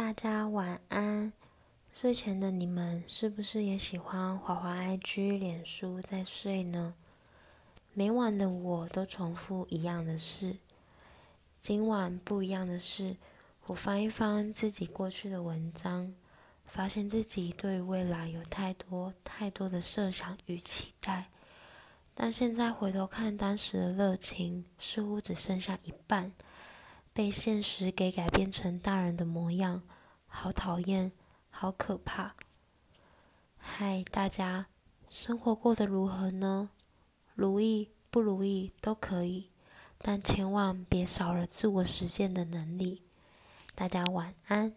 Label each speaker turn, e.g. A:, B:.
A: 大家晚安。睡前的你们是不是也喜欢滑滑 IG、脸书再睡呢？每晚的我都重复一样的事。今晚不一样的是，我翻一翻自己过去的文章，发现自己对未来有太多太多的设想与期待。但现在回头看，当时的热情似乎只剩下一半。被现实给改变成大人的模样，好讨厌，好可怕。嗨，大家，生活过得如何呢？如意不如意都可以，但千万别少了自我实现的能力。大家晚安。